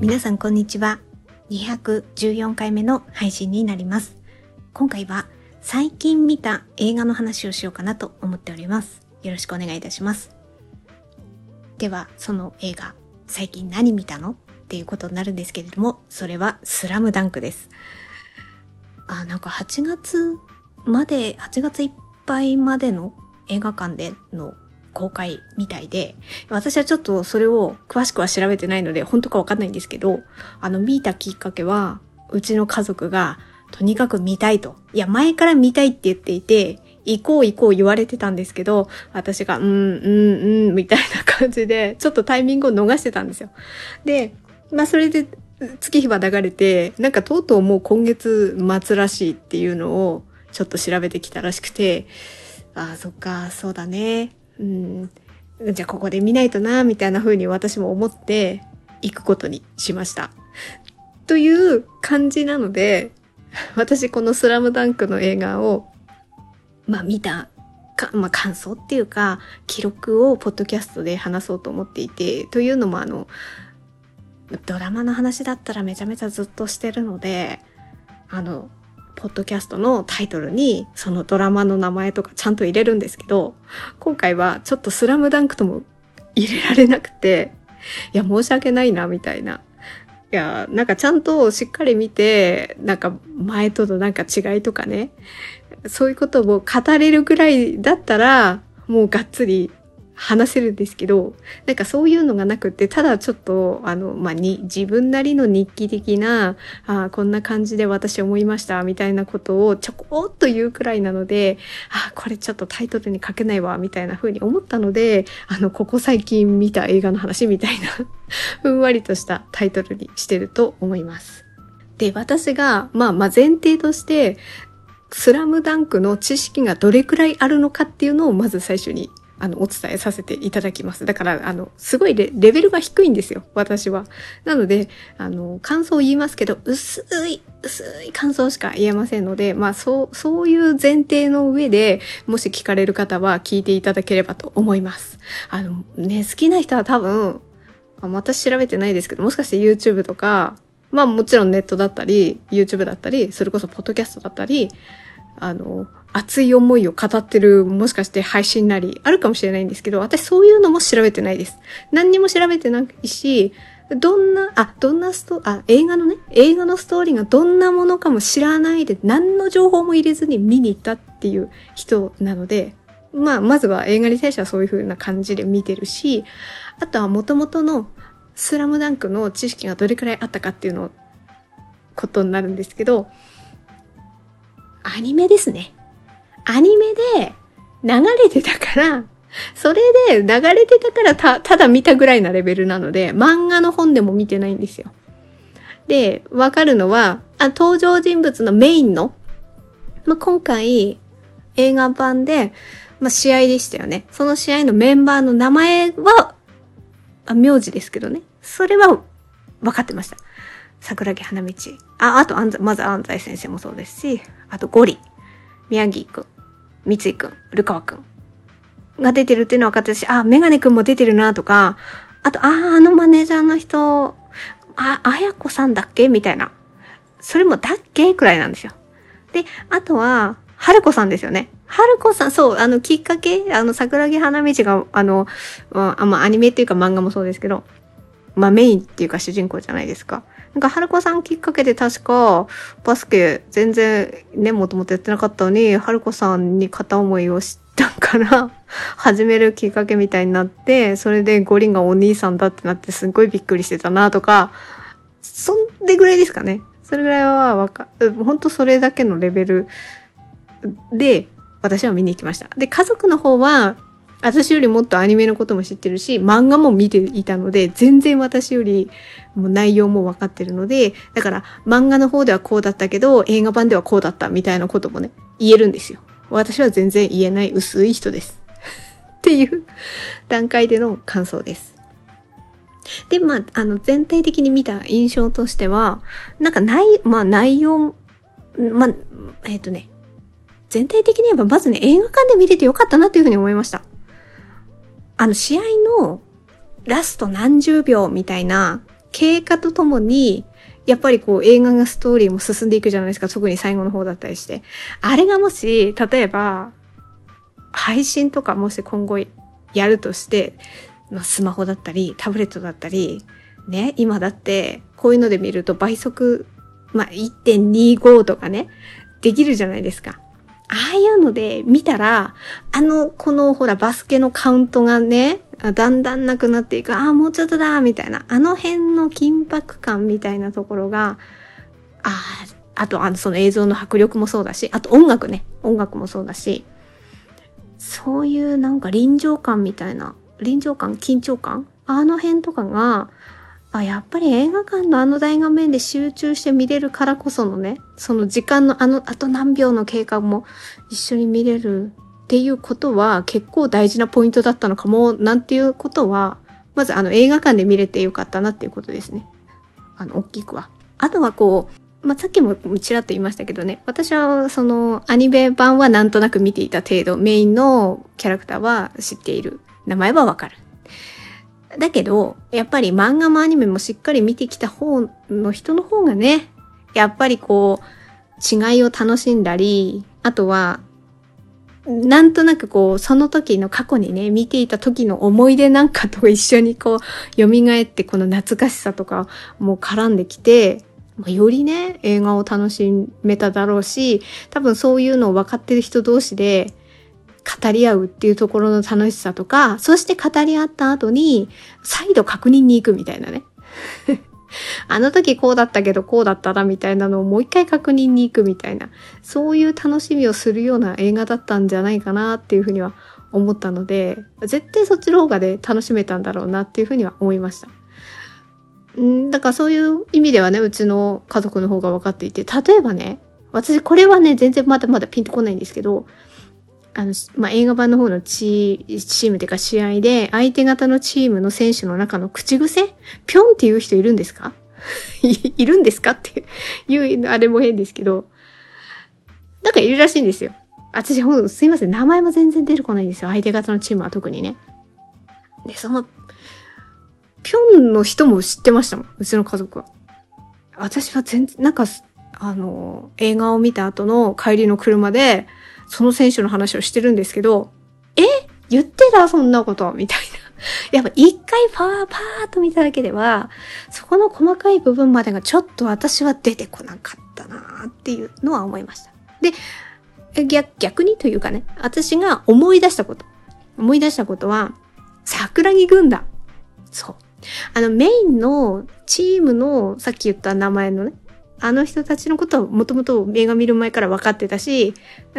皆さんこんにちは。214回目の配信になります。今回は最近見た映画の話をしようかなと思っております。よろしくお願いいたします。では、その映画、最近何見たの？っていうことになるんですけれども、それはスラムダンクです。あ、なんか8月まで、8月いっぱいまでの映画館での公開みたいで、私はちょっとそれを詳しくは調べてないので、本当かわかんないんですけど、あの、見たきっかけは、うちの家族が、とにかく見たいと。いや、前から見たいって言っていて、行こう行こう言われてたんですけど、私が、うん、うん、うん、みたいな感じで、ちょっとタイミングを逃してたんですよ。で、まあ、それで、月日は流れて、なんかとうとうもう今月末らしいっていうのを、ちょっと調べてきたらしくて、ああ、そっか、そうだね。うん、じゃあここで見ないとな、みたいな風に私も思って行くことにしました。という感じなので、私このスラムダンクの映画を、まあ見た、かまあ感想っていうか、記録をポッドキャストで話そうと思っていて、というのもあの、ドラマの話だったらめちゃめちゃずっとしてるので、あの、ポッドキャストのタイトルにそのドラマの名前とかちゃんと入れるんですけど、今回はちょっとスラムダンクとも入れられなくて、いや、申し訳ないな、みたいな。いや、なんかちゃんとしっかり見て、なんか前とのなんか違いとかね、そういうことを語れるぐらいだったら、もうがっつり話せるんですけど、なんかそういうのがなくって、ただちょっと、あの、まあ、に、自分なりの日記的な、あこんな感じで私思いました、みたいなことをちょこっと言うくらいなので、あこれちょっとタイトルに書けないわ、みたいな風に思ったので、あの、ここ最近見た映画の話みたいな、ふんわりとしたタイトルにしてると思います。で、私が、まあ、まあ、前提として、スラムダンクの知識がどれくらいあるのかっていうのをまず最初にあの、お伝えさせていただきます。だから、あの、すごいレベルが低いんですよ、私は。なので、あの、感想を言いますけど、薄い、薄い感想しか言えませんので、まあ、そう、そういう前提の上で、もし聞かれる方は聞いていただければと思います。あの、ね、好きな人は多分、私調べてないですけど、もしかして YouTube とか、まあもちろんネットだったり、YouTube だったり、それこそポッドキャストだったり、あの、熱い思いを語ってる、もしかして配信なり、あるかもしれないんですけど、私そういうのも調べてないです。何にも調べてないし、どんな、あ、どんなスト、あ、映画のね、映画のストーリーがどんなものかも知らないで、何の情報も入れずに見に行ったっていう人なので、まあ、まずは映画に対してはそういう風な感じで見てるし、あとは元々のスラムダンクの知識がどれくらいあったかっていうの、ことになるんですけど、アニメですね。アニメで流れてたから、それで流れてたからた、ただ見たぐらいなレベルなので、漫画の本でも見てないんですよ。で、わかるのは、あ登場人物のメインの、まあ、今回、映画版で、まあ、試合でしたよね。その試合のメンバーの名前は、あ、名字ですけどね。それは、分かってました。桜木花道。あ、あと、安西まず安西先生もそうですし、あと、ゴリ、宮城くん、三井くん、古川くんが出てるっていうのは分かってたし、あ、メガネくんも出てるなとか、あと、あ、あのマネージャーの人、あ、あやこさんだっけ？みたいな。それもだっけくらいなんですよ。で、あとは、春子さんですよね。春子さん、そう、あの、きっかけ、あの、桜木花道が、あの、まあ、まあ、アニメっていうか漫画もそうですけど、まあ、メインっていうか主人公じゃないですか。なんか、春子さんきっかけで確か、バスケ全然ね、もともとやってなかったのに、春子さんに片思いをしたから、始めるきっかけみたいになって、それで五輪がお兄さんだってなってすっごいびっくりしてたなとか、そんでぐらいですかね。それぐらいはわか、本当それだけのレベルで、私は見に行きました。で、家族の方は、私よりもっとアニメのことも知ってるし、漫画も見ていたので、全然私よりも内容も分かってるので、だから漫画の方ではこうだったけど、映画版ではこうだったみたいなこともね、言えるんですよ。私は全然言えない薄い人です。っていう段階での感想です。で、まあ、あの、全体的に見た印象としては、なんか内、まあ内容、まあ、えっ、とね、全体的に言えばまずね、映画館で見れてよかったなっていうふうに思いました。あの、試合のラスト何十秒みたいな経過とともに、やっぱりこう映画がストーリーも進んでいくじゃないですか。特に最後の方だったりして。あれがもし、例えば、配信とかもし今後やるとして、まあ、スマホだったり、タブレットだったり、ね、今だって、こういうので見ると倍速、まあ、1.25とかね、できるじゃないですか。ああいうので見たら、あの、このほらバスケのカウントがね、だんだんなくなっていく、ああ、もうちょっとだ、みたいな、あの辺の緊迫感みたいなところが、ああ、あと、あの、その映像の迫力もそうだし、あと音楽ね、音楽もそうだし、そういうなんか臨場感みたいな、臨場感、緊張感。あの辺とかが、あ、やっぱり映画館のあの大画面で集中して見れるからこそのね、その時間のあの、あと何秒の経過も一緒に見れるっていうことは結構大事なポイントだったのかも、なんていうことは、まずあの映画館で見れてよかったなっていうことですね。あの、大きくは。あとはこう、まあ、さっきもちらっと言いましたけどね、私はそのアニメ版はなんとなく見ていた程度、メインのキャラクターは知っている。名前はわかる。だけど、やっぱり漫画もアニメもしっかり見てきた方の人の方がね、やっぱりこう、違いを楽しんだり、あとは、なんとなくこう、その時の過去にね、見ていた時の思い出なんかと一緒にこう、蘇ってこの懐かしさとかも絡んできて、よりね、映画を楽しめただろうし、多分そういうのを分かってる人同士で、語り合うっていうところの楽しさとか、そして語り合った後に、再度確認に行くみたいなね。あの時こうだったけどこうだったなみたいなのをもう一回確認に行くみたいな、そういう楽しみをするような映画だったんじゃないかなっていうふうには思ったので、絶対そっちの方がで楽しめたんだろうなっていうふうには思いました。んだからそういう意味ではね、うちの家族の方が分かっていて、例えばね、私これはね、全然まだまだピンとこないんですけど、あの、まあ、映画版の方のチチームっていうか試合で、相手方のチームの選手の中の口癖？ぴょんっていう人いるんですか？いるんですか？っていう、あれも変ですけど、なんかいるらしいんですよ。私、ほんすいません。名前も全然出てこないんですよ。相手方のチームは特にね。で、その、ぴょんの人も知ってましたもん。うちの家族は。私は全然、なんか、あの、映画を見た後の帰りの車で、その選手の話をしてるんですけど、え言ってたそんなことみたいな。やっぱ一回パワーパーっと見ただけでは、そこの細かい部分までがちょっと私は出てこなかったなっていうのは思いました。で、逆、逆にというかね、私が思い出したこと。思い出したことは、桜木軍団。そう。あのメインのチームのさっき言った名前のね、あの人たちのことはもともと映画見る前から分かってたし、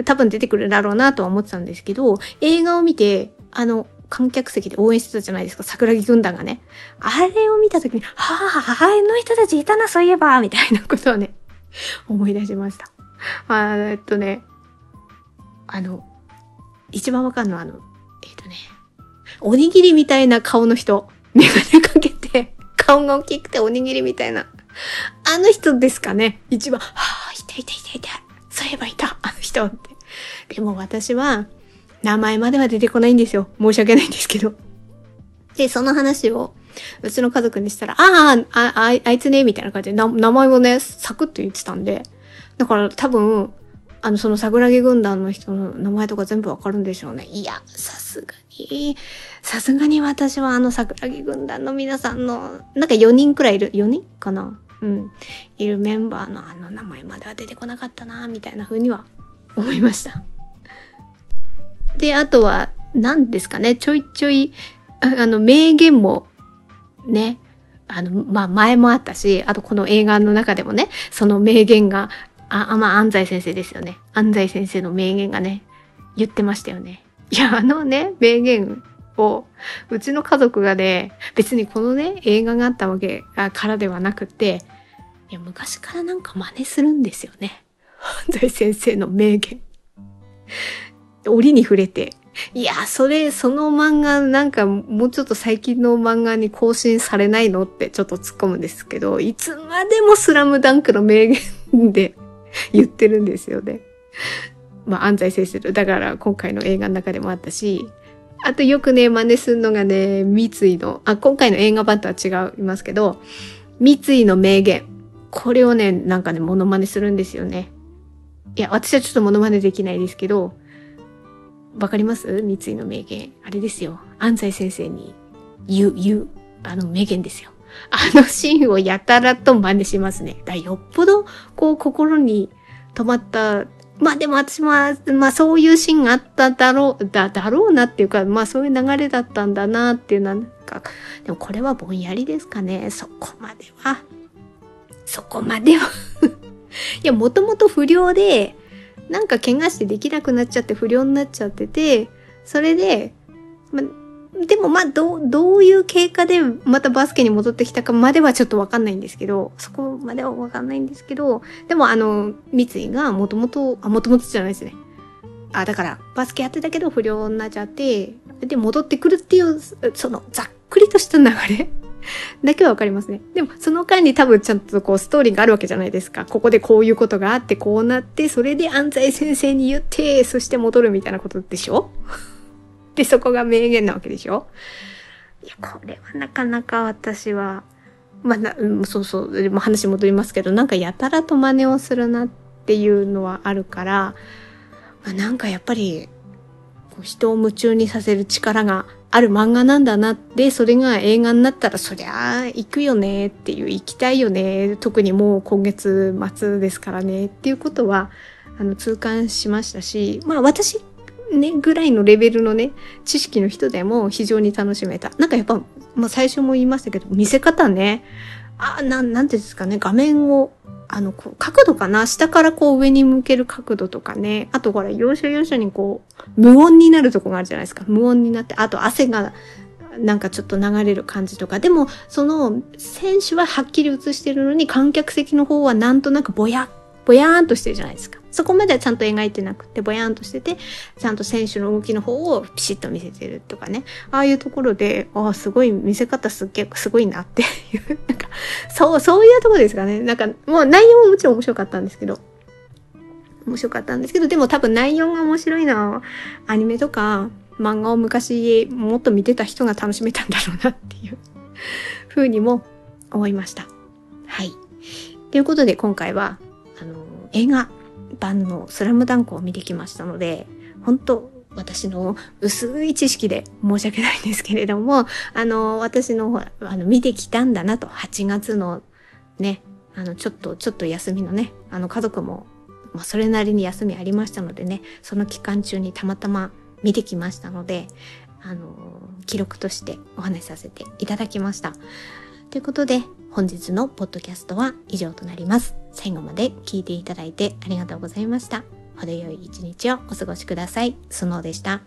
多分出てくるだろうなとは思ってたんですけど、映画を見て、あの、観客席で応援してたじゃないですか、桜木軍団がね。あれを見たときに、はぁ、あの人たちいたな、そういえば、みたいなことをね、思い出しました。あえっとね、あの、一番わかんのはあの、えっとね、おにぎりみたいな顔の人、メガネかけて、顔が大きくておにぎりみたいな。あの人ですかね。一番、はあ、いたいたいたいた。そういえばいた。あの人って。でも私は、名前までは出てこないんですよ。申し訳ないんですけど。で、その話を、うちの家族にしたら、ああ、あ、ああいつね、みたいな感じで、名前をね、サクッと言ってたんで、だから多分、あの、その桜木軍団の人の名前とか全部わかるんでしょうね。いや、さすがに、さすがに私はあの桜木軍団の皆さんの、なんか4人くらいいる、4人かな？うん、いるメンバーのあの名前までは出てこなかったな、みたいな風には思いました。で、あとは、何ですかね、ちょいちょい、あの、名言も、ね、あの、まあ、前もあったし、あとこの映画の中でもね、その名言が、あ、まあ、安西先生ですよね。安西先生の名言がね、言ってましたよね。いや、あのね、名言を、うちの家族がね、別にこのね、映画があったわけからではなくて、いや、昔からなんか真似するんですよね。安西先生の名言。折に触れて。いや、それ、その漫画、なんかもうちょっと最近の漫画に更新されないのってちょっと突っ込むんですけど、いつまでもスラムダンクの名言で 言ってるんですよね。まあ、安西先生だから今回の映画の中でもあったし、あとよくね、真似するのがね、三井の、あ、今回の映画版とは違いますけど、三井の名言。これをね、なんかね、モノマネするんですよね。いや、私はちょっとモノマネできないですけど、わかります？三井の名言。あれですよ。安西先生に言う、言う、あの名言ですよ。あのシーンをやたらと真似しますね。だよっぽど、こう、心に止まった。まあでも私は、まあそういうシーンがあっただろう、だ、だろうなっていうか、まあそういう流れだったんだなっていう、なんか、でもこれはぼんやりですかね。そこまでは。そこまでは いや、もともと不良で、なんか怪我してできなくなっちゃって不良になっちゃってて、それで、ま、でもまあ、ど、どういう経過でまたバスケに戻ってきたかまではちょっとわかんないんですけど、そこまではわかんないんですけど、でもあの、三井がもともと、あ、もともとじゃないですね。あ、だから、バスケやってたけど不良になっちゃって、で、戻ってくるっていう、その、ざっくりとした流れ だけはわかりますね。でも、その間に多分ちゃんとこうストーリーがあるわけじゃないですか。ここでこういうことがあって、こうなって、それで安西先生に言って、そして戻るみたいなことでしょ？で、そこが名言なわけでしょ？いや、これはなかなか私は、まあ、な、うん、そうそう、でも話戻りますけど、なんかやたらと真似をするなっていうのはあるから、まあ、なんかやっぱり、人を夢中にさせる力がある漫画なんだなって、それが映画になったらそりゃあ行くよねっていう、行きたいよね。特にもう今月末ですからねっていうことは、あの、痛感しましたし、まあ私ね、ぐらいのレベルのね、知識の人でも非常に楽しめた。なんかやっぱ、まあ最初も言いましたけど、見せ方ね、あ、なん、なんていうんですかね、画面をあの、こう、角度かな下からこう上に向ける角度とかね。あとこれ、要所要所にこう、無音になるとこがあるじゃないですか。無音になって、あと汗が、なんかちょっと流れる感じとか。でも、その、選手ははっきり映してるのに、観客席の方はなんとなくぼやっ、ぼやーんとしてるじゃないですか。そこまではちゃんと描いてなくて、ぼやーんとしてて、ちゃんと選手の動きの方をピシッと見せてるとかね。ああいうところで、ああ、すごい見せ方すっげえ、すごいなっていう、なんか、そう、そういうとこですかね。なんか、もう内容ももちろん面白かったんですけど、面白かったんですけど、でも多分内容が面白いのは、アニメとか漫画を昔もっと見てた人が楽しめたんだろうなっていうふうにも思いました。はい。ということで今回は、映画版のスラムダンクを見てきましたので、本当私の薄い知識で申し訳ないんですけれども、あの、私の、あの、見てきたんだなと、8月のね、あの、ちょっと、ちょっと休みのね、あの、家族も、まあ、それなりに休みありましたのでね、その期間中にたまたま見てきましたので、あの、記録としてお話しさせていただきました。ということで、本日のポッドキャストは以上となります。最後まで聞いていただいてありがとうございました。程よい一日をお過ごしください。スノーでした。